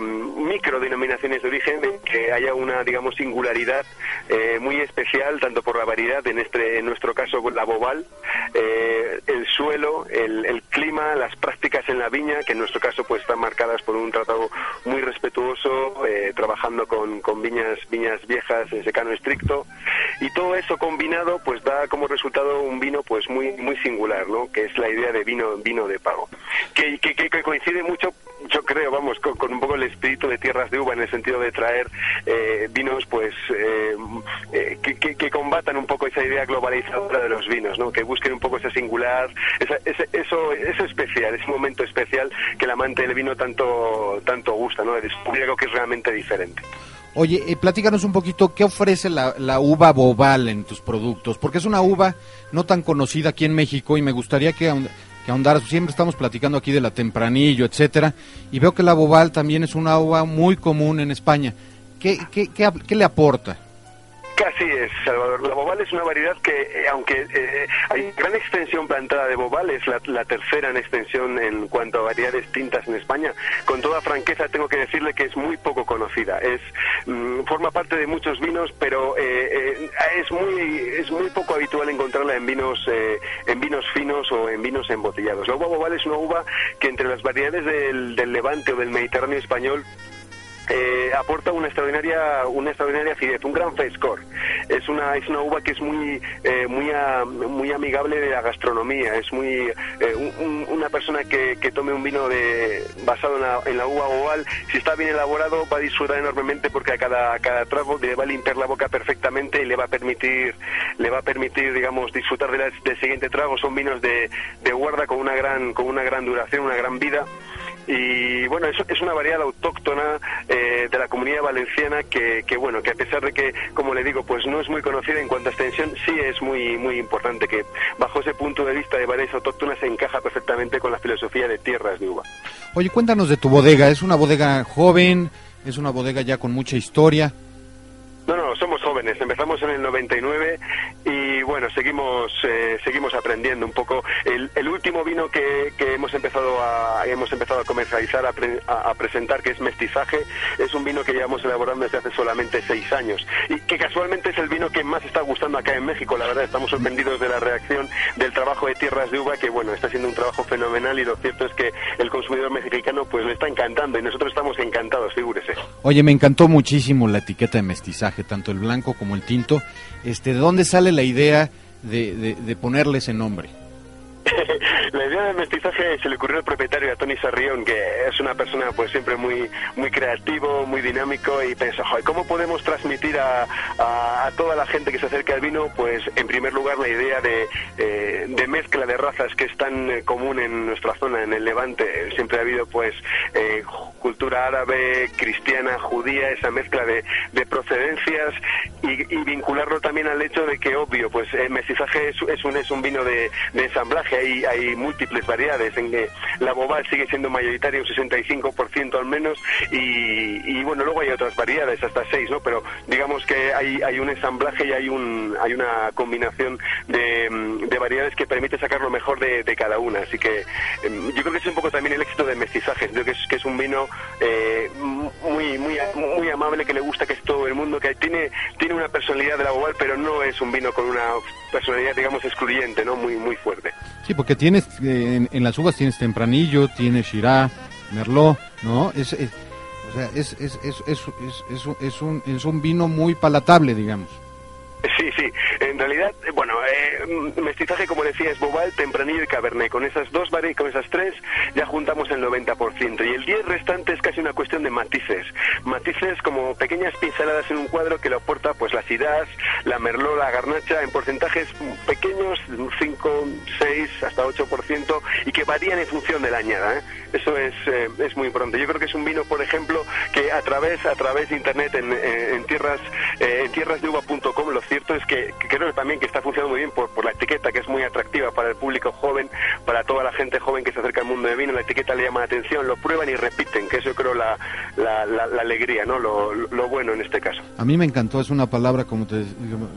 micro denominaciones de origen, que haya una digamos singularidad muy especial tanto por la variedad en este nuestro caso la bobal, el suelo, el, el clima, las prácticas en la viña que en nuestro caso pues están marcadas por un tratado muy respetuoso, eh, trabajando con, con, viñas, viñas viejas en secano estricto, y todo eso combinado pues da como resultado un vino pues muy muy singular, ¿no? Que es la idea de vino vino de pago, que, que, coincide mucho yo creo, vamos, con, un poco el espíritu de tierras de uva en el sentido de traer eh, vinos, pues, eh, eh, que, combatan un poco esa idea globalizadora de los vinos, ¿no? Que busquen un poco ese singular, ese, eso, eso especial, ese momento especial que el amante del vino tanto, tanto gusta, ¿no? De descubrir algo que es realmente diferente. Oye, eh, platícanos un poquito, ¿qué ofrece la, uva bobal en tus productos? Porque es una uva no tan conocida aquí en México y me gustaría que que ahondar. Siempre estamos platicando aquí de la tempranillo, etcétera, y veo que la bobal también es una uva muy común en España. ¿Qué, qué, qué, qué le aporta? Casi es, Salvador. La bobal es una variedad que, eh, aunque eh, hay gran extensión plantada de bobal, es la, tercera en extensión en cuanto a variedades tintas en España. Con toda franqueza tengo que decirle que es muy poco conocida. Es mm, forma parte de muchos vinos, pero eh, es muy es muy poco habitual encontrarla en vinos en vinos finos o en vinos embotellados. La uva bobal es una uva que entre las variedades del, del Levante o del Mediterráneo español eh, aporta una extraordinaria una extraordinaria acidez, un gran frescor. Es una es una uva que es muy eh, muy muy amigable de la gastronomía. Es muy eh, una persona que, que, tome un vino de basado en la, en la uva oval, si está bien elaborado va a disfrutar enormemente porque a cada cada trago le va a limpiar la boca perfectamente y le va a permitir le va a permitir digamos disfrutar del siguiente trago. Son vinos de, de guarda con una gran con una gran duración, una gran vida y bueno, eso es una variedad autóctona eh, de la comunidad valenciana que, que, bueno, que a pesar de que, como le digo, pues no es muy conocida en cuanto a extensión, sí es muy, muy importante que bajo ese punto de vista de variedades autóctonas se encaja perfectamente con la filosofía de tierras de uva. Oye, cuéntanos de tu bodega, ¿es una bodega joven? ¿Es una bodega ya con mucha historia? No, no, somos jóvenes. Empezamos en el 99 y bueno, seguimos eh, seguimos aprendiendo un poco. El, el último vino que, que, hemos empezado a hemos empezado a comercializar, a, presentar, que es mestizaje, es un vino que llevamos elaborando desde hace solamente seis años y que casualmente es el vino que más está gustando acá en México. La verdad, estamos sorprendidos de la reacción del trabajo de tierras de uva, que bueno, está siendo un trabajo fenomenal y lo cierto es que el consumidor mexicano pues le está encantando y nosotros estamos encantados, figúrese. Oye, me encantó muchísimo la etiqueta de mestizaje tanto el blanco como el tinto. Este, ¿De dónde sale la idea de, de, ponerle ese nombre? la idea del mestizaje se le ocurrió al propietario a Tony Sarrión, que es una persona pues siempre muy muy creativo, muy dinámico y pensó, ¿cómo podemos transmitir a, toda la gente que se acerca al vino? Pues en primer lugar la idea de, eh, mezcla de razas que es tan eh, común en nuestra zona, en el Levante. Siempre ha habido pues eh, cultura árabe, cristiana, judía, esa mezcla de, de procedencias y, y, vincularlo también al hecho de que obvio, pues el mestizaje es, es un, es un vino de, de ensamblaje hay, hay múltiples variedades, en que la bobal sigue siendo mayoritaria, un 65% al menos, y, bueno, luego hay otras variedades, hasta seis, ¿no? Pero digamos que hay, hay un ensamblaje y hay, un, hay una combinación de, de variedades que permite sacar lo mejor de, de cada una. Así que em, yo creo que es un poco también el éxito del mestizaje. Creo que es, que es un vino eh, muy, muy, muy amable, que le gusta que es todo el mundo, que tiene, tiene una personalidad de la bobal, pero no es un vino con una personalidad, digamos, excluyente, ¿no? Muy, muy fuerte. Sí, porque tienes, eh, en, las uvas tienes tempranillo, tienes Shiraz, Merlot, ¿no? Es, o sea, es, es, es, es, es, un, es un vino muy palatable, digamos. Sí, sí. En realidad, eh, bueno, eh, mestizaje, como decía, es Bobal, Tempranillo y Cabernet. Con esas dos vari con esas tres, ya juntamos el 90%. Y el 10 restante es casi una cuestión de matices. Matices como pequeñas pinceladas en un cuadro que lo aporta pues la Cidas, la Merlot, la Garnacha, en porcentajes pequeños, 5, 6, hasta 8%, y que varían en función de la añada. ¿eh? Eso es, eh, es muy importante. Yo creo que es un vino, por ejemplo, que a través, a través de Internet, en, en tierras, eh, en tierrasdeuva.com, lo cierto es que, que, creo también que está funcionando muy bien por, por la etiqueta, que es muy atractiva para el público joven, para toda la gente joven que se acerca al mundo de vino. La etiqueta le llama la atención, lo prueban y repiten, que eso creo la, la, alegría, ¿no? Lo, lo, bueno en este caso. A mí me encantó, es una palabra, como, te,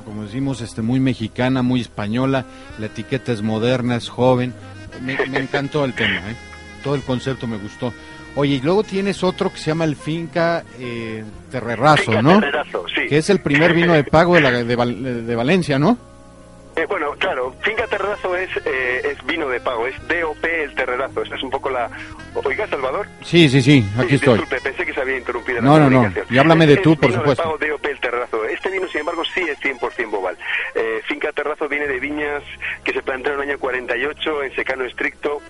como decimos, este, muy mexicana, muy española. La etiqueta es moderna, es joven. Me, me encantó el tema, ¿eh? todo el concepto me gustó. Oye, y luego tienes otro que se llama el Finca eh, Terrerazo, Finca ¿no? Terrerazo, sí. Que es el primer vino de pago de, la, de, Val- de Valencia, ¿no? Eh, bueno, claro, Finca Terrerazo es, eh, es vino de pago, es DOP el Terrerazo. Esa es un poco la... Oiga, Salvador. Sí, sí, sí, aquí Sí, estoy. Disculpe, pensé que se había interrumpido No, la no, no. Y háblame de tú, por vino supuesto. De pago DOP el Terrazo. Este vino, sin embargo, sí es 100% Bobal. Eh, Finca Terrazo viene de viñas que se plantaron en el año 48 en secano estricto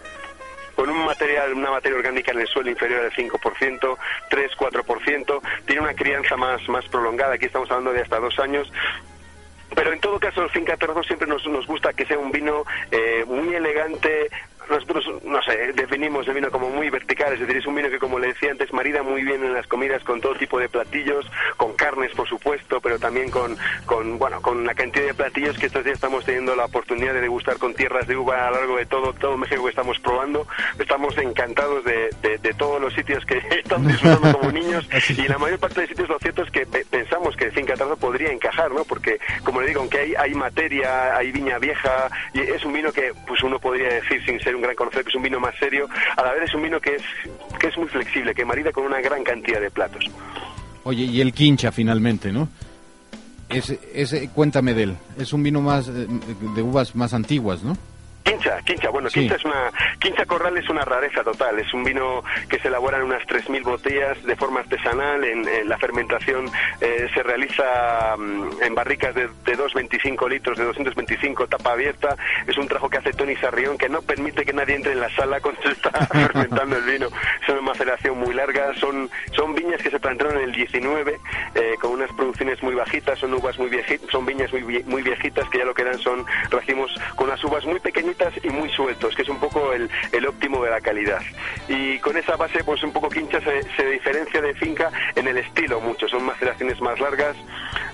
con un material, una materia orgánica en el suelo inferior al 5%, 3-4%, tiene una crianza más, más prolongada, aquí estamos hablando de hasta dos años, pero en todo caso, el Finca Terrazo siempre nos, nos gusta que sea un vino eh, muy elegante. Nosotros, no sé, definimos el vino como muy vertical, es decir, es un vino que, como le decía antes, marida muy bien en las comidas con todo tipo de platillos, con carnes, por supuesto, pero también con, con bueno, con la cantidad de platillos que estos días estamos teniendo la oportunidad de degustar con tierras de uva a lo largo de todo, todo México que estamos probando. Estamos encantados de, de, de todos los sitios que estamos disfrutando como niños y la mayor parte de sitios lo cierto es que pe- pensamos que el Finca Terrazo podría encajar, ¿no? Porque, como le digo, aunque hay, hay materia, hay viña vieja, y es un vino que pues uno podría decir sin ser un gran que es un vino más serio, a la vez es un vino que es, que es muy flexible, que marida con una gran cantidad de platos. Oye, y el Quincha finalmente, ¿no? Ese, ese, cuéntame de él. Es un vino más eh, de uvas más antiguas, ¿no? Quincha, quincha, bueno, Sí. quincha es una, quincha corral es una rareza total, es un vino que se elabora en unas 3.000 botellas de forma artesanal, en, en la fermentación eh, se realiza mm, en barricas de, de 225 litros, de 225 tapa abierta, es un trabajo que hace Tony Sarrión que no permite que nadie entre en la sala cuando se está fermentando el vino, es una maceración muy larga, son, son viñas que se plantaron en el 19 eh, con unas producciones muy bajitas, son uvas muy viejitas, son viñas muy, muy viejitas que ya lo que dan son racimos con las uvas muy y muy sueltos, que es un poco el, el óptimo de la calidad. Y con esa base, pues un poco quincha se, se diferencia de finca en el estilo mucho, son maceraciones más largas.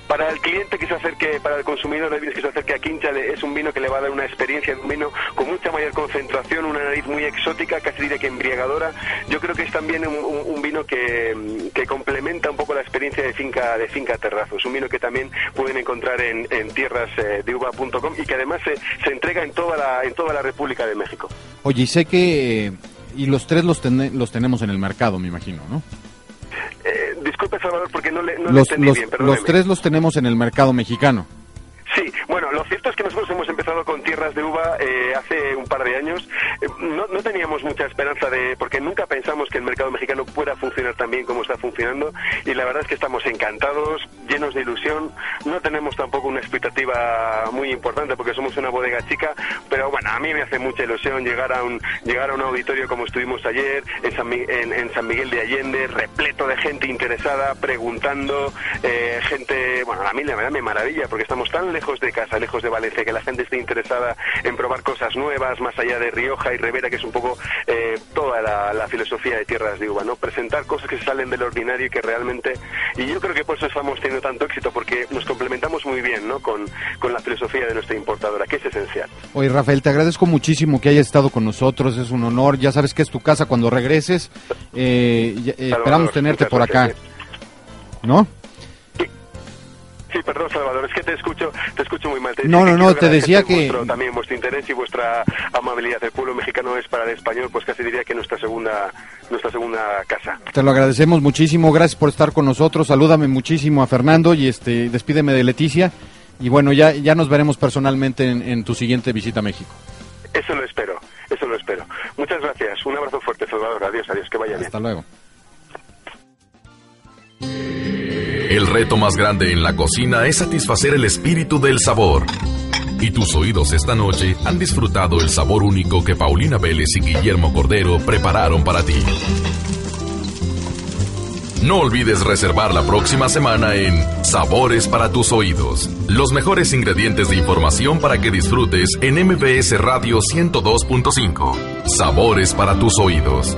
Para el cliente que se acerque, para el consumidor de vinos que se acerque a quincha, le- es un vino que le va a dar una experiencia de un vino con mucha mayor concentración, una nariz muy exótica, casi diría que embriagadora. Yo creo que es también un, un- vino que, que complementa un poco la experiencia de finca de finca terrazo. Es un vino que también pueden encontrar en, en tierras eh, y que además se, se entrega en toda la en toda la República de México. Oye, y sé que... y los tres los, tene- los tenemos en el mercado, me imagino, ¿no? Eh, disculpe Salvador porque no le, no le Los, entendí los, bien, perdóneme. los tres los tenemos en el mercado mexicano. Sí, bueno, lo cierto es que nosotros hemos empezado con tierras de uva eh, hace un par de años. Eh, no, no teníamos mucha esperanza de, porque nunca pensamos que el mercado mexicano pueda funcionar tan bien como está funcionando. Y la verdad es que estamos encantados, llenos de ilusión. No tenemos tampoco una expectativa muy importante porque somos una bodega chica, pero bueno, a mí me hace mucha ilusión llegar a un llegar a un auditorio como estuvimos ayer en San, en, en San Miguel de Allende, repleto de gente interesada, preguntando, eh, gente, bueno, a mí la verdad me maravilla porque estamos tan lejos de casa, lejos de Valencia, que la gente esté interesada en probar cosas nuevas, más allá de Rioja y Rivera, que es un poco eh, toda la, la filosofía de Tierras de Uva, ¿no? Presentar cosas que se salen del ordinario y que realmente, y yo creo que por eso estamos teniendo tanto éxito, porque nos complementamos muy bien, ¿no? Con, con la filosofía de nuestra importadora, que es esencial. Oye, Rafael, te agradezco muchísimo que hayas estado con nosotros, es un honor. Ya sabes que es tu casa cuando regreses. Eh, eh, esperamos tenerte por acá. ¿No? Perdón, Salvador, es que te escucho, te escucho muy mal. Te No, no, no, te decía que- vuestro- también vuestro interés y vuestra amabilidad. El pueblo mexicano es para el español, pues casi diría que nuestra segunda, nuestra segunda casa. Te lo agradecemos muchísimo, gracias por estar con nosotros. Salúdame muchísimo a Fernando y este despídeme de Leticia. Y bueno, ya, ya nos veremos personalmente en, en tu siguiente visita a México. Eso lo espero, eso lo espero. Muchas gracias, un abrazo fuerte, Salvador. Adiós, adiós, que vaya bien. Hasta luego. El reto más grande en la cocina es satisfacer el espíritu del sabor. Y tus oídos esta noche han disfrutado el sabor único que Paulina Vélez y Guillermo Cordero prepararon para ti. No olvides reservar la próxima semana en Sabores para tus oídos. Los mejores ingredientes de información para que disfrutes en MBS Radio 102.5. Sabores para tus oídos.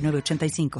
906985.